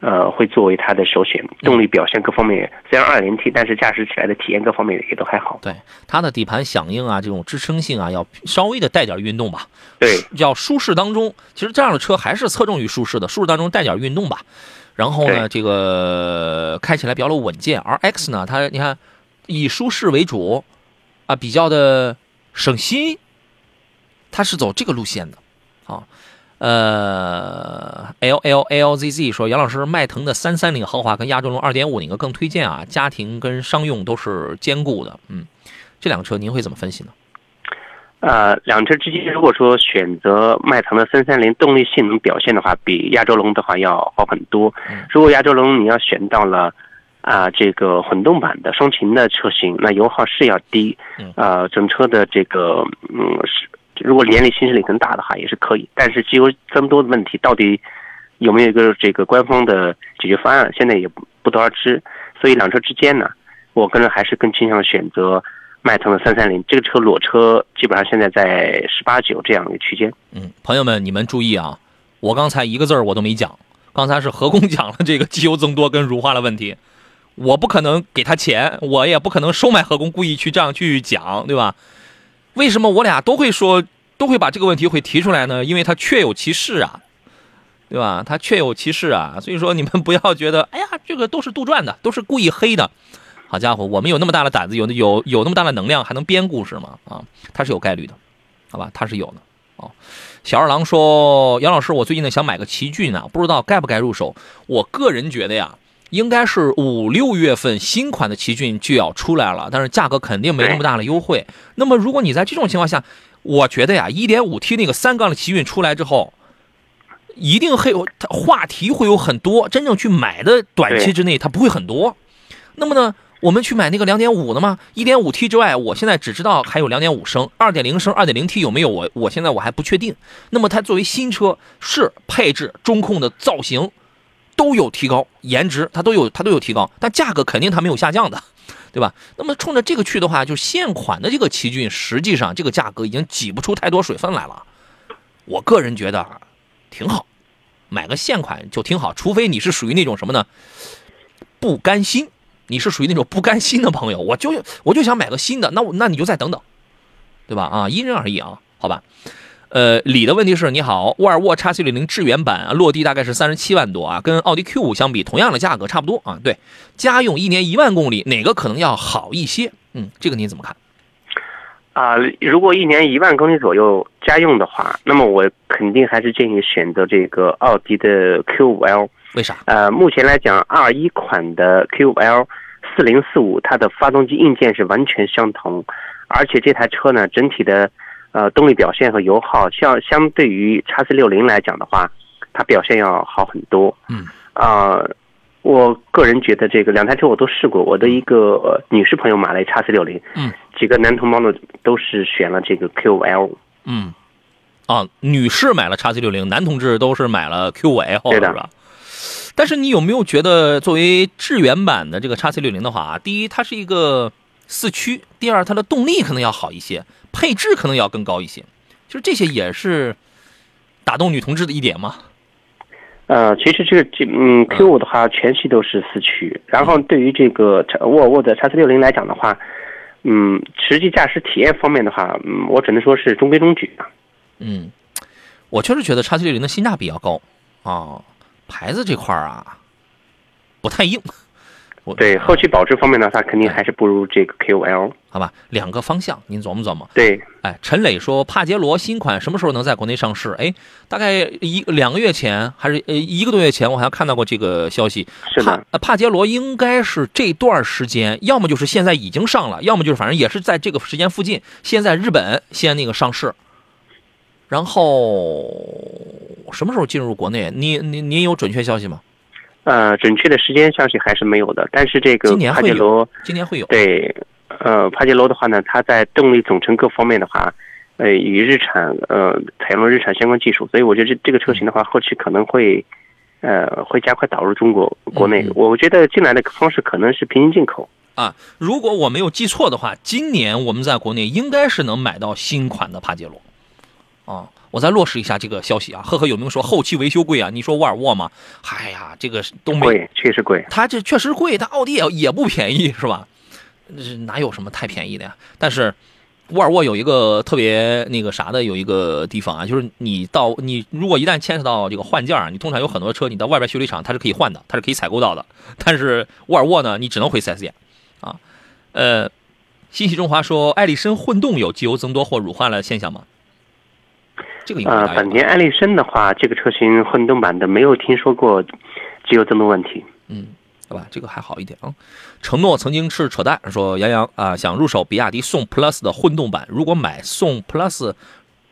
呃，会作为它的首选，动力表现各方面虽然 2.0T，但是驾驶起来的体验各方面也都还好。对，它的底盘响应啊，这种支撑性啊，要稍微的带点运动吧。对，要舒适当中，其实这样的车还是侧重于舒适的，舒适当中带点运动吧。然后呢，这个开起来比较的稳健。而 X 呢，它你看以舒适为主啊，比较的省心，它是走这个路线的。好，呃，L L L Z Z 说，杨老师，迈腾的三三零豪华跟亚洲龙二点五哪个更推荐啊？家庭跟商用都是兼顾的。嗯，这两个车您会怎么分析呢？呃，两车之间，如果说选择迈腾的三三零动力性能表现的话，比亚洲龙的话要好很多嗯。如果亚洲龙你要选到了啊、这个混动版的双擎的车型，那油耗是要低嗯，呃，整车的这个嗯是，如果年龄行驶里程大的话也是可以，但是机油增多的问题到底有没有一个这个官方的解决方案，现在也不不得而知。所以两车之间呢，我个人还是更倾向选择迈腾的三三零。这个车裸车基本上现在在十八九这样一个区间。嗯，朋友们，你们注意啊！我刚才一个字儿我都没讲，刚才是何工讲了这个机油增多跟乳化的问题，我不可能给他钱，我也不可能收买何工，故意去这样去讲，对吧？为什么我俩都会说，都会把这个问题会提出来呢？因为他确有其事啊，对吧？他确有其事啊，所以说你们不要觉得，哎呀，这个都是杜撰的，都是故意黑的。好家伙，我们有那么大的胆子，有有有那么大的能量，还能编故事吗？啊，他是有概率的，好吧？他是有的。哦，小二郎说：“杨老师，我最近呢想买个奇骏呢，不知道该不该入手。我个人觉得呀，应该是五六月份新款的奇骏就要出来了，但是价格肯定没那么大的优惠。那么如果你在这种情况下，我觉得呀，一点五 T 那个三缸的奇骏出来之后，一定会有它话题会有很多，真正去买的短期之内它不会很多。那么呢？”我们去买那个两点五的吗？一点五 T 之外，我现在只知道还有两点五升、二点零升、二点零 T 有没有？我我现在我还不确定。那么它作为新车，是配置、中控的造型都有提高，颜值它都有它都有提高，但价格肯定它没有下降的，对吧？那么冲着这个去的话，就现款的这个奇骏，实际上这个价格已经挤不出太多水分来了。我个人觉得挺好，买个现款就挺好，除非你是属于那种什么呢？不甘心。你是属于那种不甘心的朋友，我就我就想买个新的，那我那你就再等等，对吧？啊，因人而异啊，好吧。呃，李的问题是，你好，沃尔沃 x C 六零智远版落地大概是三十七万多啊，跟奥迪 Q 五相比，同样的价格差不多啊。对，家用一年一万公里，哪个可能要好一些？嗯，这个你怎么看？啊，如果一年一万公里左右家用的话，那么我肯定还是建议选择这个奥迪的 Q 五 L。为啥？呃，目前来讲，二一款的 Q 五 L 四零四五，它的发动机硬件是完全相同，而且这台车呢，整体的呃动力表现和油耗，相相对于叉 C 六零来讲的话，它表现要好很多。嗯。啊，我个人觉得这个两台车我都试过，我的一个女士朋友买了叉 C 六零，嗯，几个男同胞呢都是选了这个 Q 五 L，。嗯。啊，女士买了叉 C 六零，男同志都是买了 Q5L，是吧？但是你有没有觉得，作为致远版的这个叉 C 六零的话啊，第一它是一个四驱，第二它的动力可能要好一些，配置可能要更高一些，就是这些也是打动女同志的一点嘛？呃，其实这个这嗯 Q 五的话，全系都是四驱，然后对于这个沃尔沃的叉四六零来讲的话，嗯，实际驾驶体验方面的话，嗯，我只能说是中规中矩啊。嗯，我确实觉得叉 C 六零的性价比要高啊。牌子这块儿啊，不太硬。我对后期保值方面呢，它肯定还是不如这个 KOL，。好吧，两个方向，您琢磨琢磨。对，哎，陈磊说帕杰罗新款什么时候能在国内上市？哎，大概一两个月前还是呃一个多月前，我好像看到过这个消息。是的，帕杰罗应该是这段时间，要么就是现在已经上了，要么就是反正也是在这个时间附近，先在日本先那个上市。然后什么时候进入国内？您您您有准确消息吗？呃，准确的时间消息还是没有的。但是这个帕杰罗今年会有。对，呃，帕杰罗的话呢，它在动力总成各方面的话，呃，与日产呃采用了日产相关技术，所以我觉得这这个车型的话，后期可能会呃会加快导入中国国内。我觉得进来的方式可能是平行进口啊。如果我没有记错的话，今年我们在国内应该是能买到新款的帕杰罗。啊，我再落实一下这个消息啊。赫赫有名说后期维修贵啊，你说沃尔沃吗？哎呀，这个都没贵，确实贵。它这确实贵，它奥迪也也不便宜，是吧？这哪有什么太便宜的呀？但是沃尔沃有一个特别那个啥的，有一个地方啊，就是你到你如果一旦牵扯到这个换件你通常有很多车你到外边修理厂它是可以换的，它是可以采购到的。但是沃尔沃呢，你只能回 4S 店啊。呃，新喜中华说，艾力绅混动有机油增多或乳化了现象吗？这个呃，本田艾力绅的话，这个车型混动版的没有听说过机油增多问题。嗯，好吧，这个还好一点啊。承诺曾经是扯淡，说杨洋啊，想入手比亚迪宋 PLUS 的混动版，如果买宋 PLUS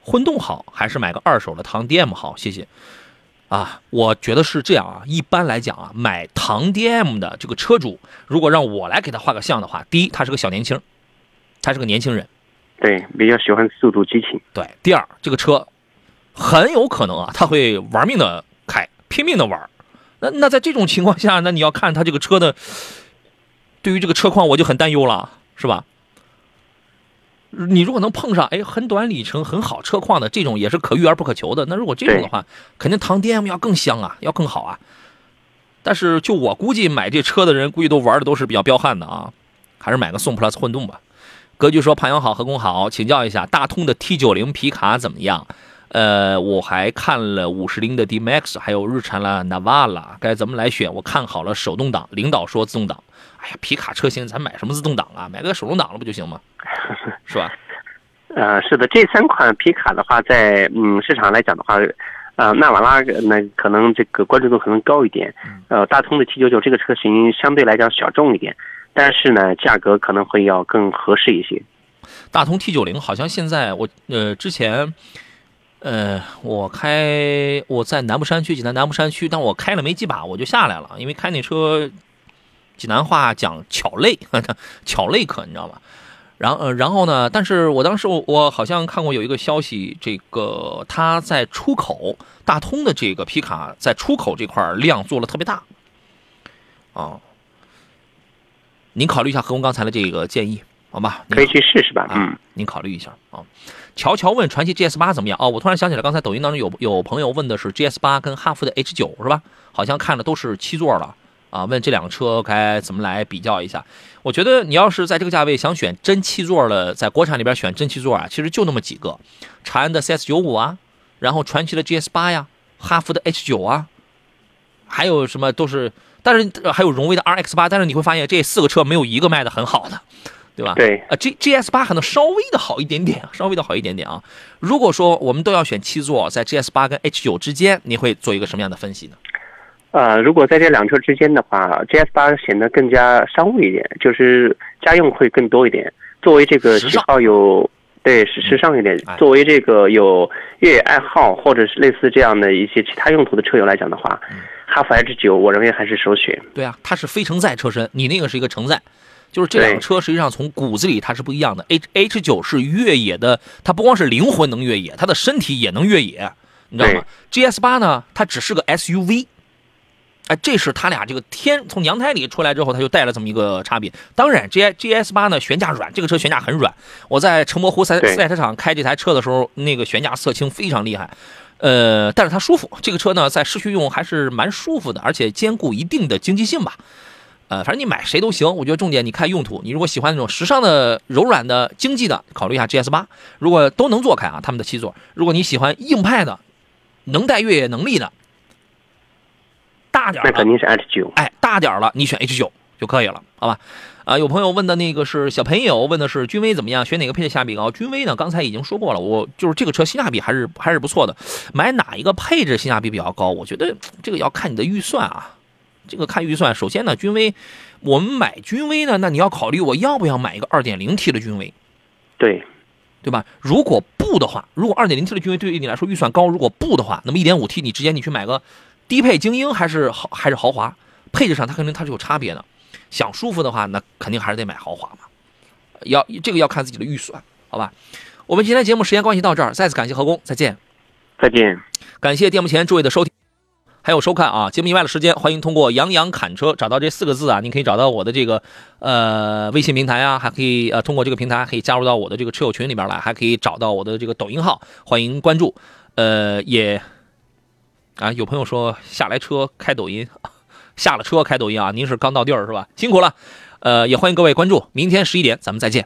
混动好，还是买个二手的唐 DM 好？谢谢。啊，我觉得是这样啊。一般来讲啊，买唐 DM 的这个车主，如果让我来给他画个像的话，第一，他是个小年轻，他是个年轻人，对，比较喜欢速度激情。对，第二，这个车。很有可能啊，他会玩命的开，拼命的玩。那那在这种情况下，那你要看他这个车的对于这个车况我就很担忧了，是吧？你如果能碰上哎很短里程很好车况的这种也是可遇而不可求的。那如果这种的话，肯定唐 DM 要更香啊，要更好啊。但是就我估计买这车的人估计都玩的都是比较彪悍的啊，还是买个宋 plus 混动吧。格局说：“潘阳好，何工好，请教一下，大通的 T 九零皮卡怎么样？呃，我还看了五十铃的 D Max，还有日产了 Navara，该怎么来选？我看好了手动挡，领导说自动挡。哎呀，皮卡车型咱买什么自动挡啊？买个手动挡了不就行吗？是吧？呃，是的，这三款皮卡的话，在嗯市场来讲的话，呃，纳瓦拉那可能这个关注度可能高一点，呃，大通的 T 九九这个车型相对来讲小众一点，但是呢，价格可能会要更合适一些。大通 T 九零好像现在我呃之前。呃，我开我在南部山区，济南南部山区，但我开了没几把，我就下来了，因为开那车，济南话讲巧累，巧累可你知道吧？然后呃，然后呢，但是我当时我我好像看过有一个消息，这个他在出口大通的这个皮卡在出口这块量做了特别大，啊，您考虑一下何工刚才的这个建议，好吧？可以去试试吧，嗯，您考虑一下啊。乔乔问传祺 GS 八怎么样？哦，我突然想起来，刚才抖音当中有有朋友问的是 GS 八跟哈弗的 H 九是吧？好像看的都是七座了啊。问这两个车该怎么来比较一下？我觉得你要是在这个价位想选真七座的，在国产里边选真七座啊，其实就那么几个：长安的 CS 九五啊，然后传祺的 GS 八呀，哈弗的 H 九啊，还有什么都是，但是还有荣威的 RX 八。但是你会发现这四个车没有一个卖的很好的。对吧？对啊，G G S 八可能稍微的好一点点，稍微的好一点点啊。如果说我们都要选七座，在 G S 八跟 H 九之间，你会做一个什么样的分析呢？呃，如果在这两车之间的话，G S 八显得更加商务一点，就是家用会更多一点。作为这个喜好有对时时尚一点，作为这个有越野爱好或者是类似这样的一些其他用途的车友来讲的话，哈弗 H 九我认为还是首选。对啊，它是非承载车身，你那个是一个承载。就是这辆车实际上从骨子里它是不一样的。H H 九是越野的，它不光是灵魂能越野，它的身体也能越野，你知道吗？G S 八呢，它只是个 S U V，哎，这是它俩这个天从娘胎里出来之后，它就带了这么一个差别。当然，G G S 八呢悬架软，这个车悬架很软。我在城模湖赛赛车场开这台车的时候，那个悬架侧倾非常厉害，呃，但是它舒服。这个车呢，在市区用还是蛮舒服的，而且兼顾一定的经济性吧。呃，反正你买谁都行，我觉得重点你看用途。你如果喜欢那种时尚的、柔软的、经济的，考虑一下 GS 八。如果都能坐开啊，他们的七座。如果你喜欢硬派的，能带越野能力的，大点那肯定是 H 九。哎，大点了，你选 H 九就可以了，好吧？啊，有朋友问的那个是小朋友问的是君威怎么样？选哪个配置性价比高？君威呢？刚才已经说过了，我就是这个车性价比还是还是不错的。买哪一个配置性价比比较高？我觉得这个要看你的预算啊。这个看预算，首先呢，君威，我们买君威呢，那你要考虑我要不要买一个二点零 T 的君威，对，对吧？如果不的话，如果二点零 T 的君威对于你来说预算高，如果不的话，那么一点五 T 你直接你去买个低配精英还是豪还是豪华，配置上它肯定它是有差别的。想舒服的话，那肯定还是得买豪华嘛。要这个要看自己的预算，好吧？我们今天节目时间关系到这儿，再次感谢何工，再见，再见，感谢电幕前诸位的收听。还有收看啊，节目以外的时间，欢迎通过“杨洋侃车”找到这四个字啊，您可以找到我的这个呃微信平台啊，还可以呃通过这个平台可以加入到我的这个车友群里边来，还可以找到我的这个抖音号，欢迎关注。呃，也啊，有朋友说下来车开抖音，下了车开抖音啊，您是刚到地儿是吧？辛苦了。呃，也欢迎各位关注，明天十一点咱们再见。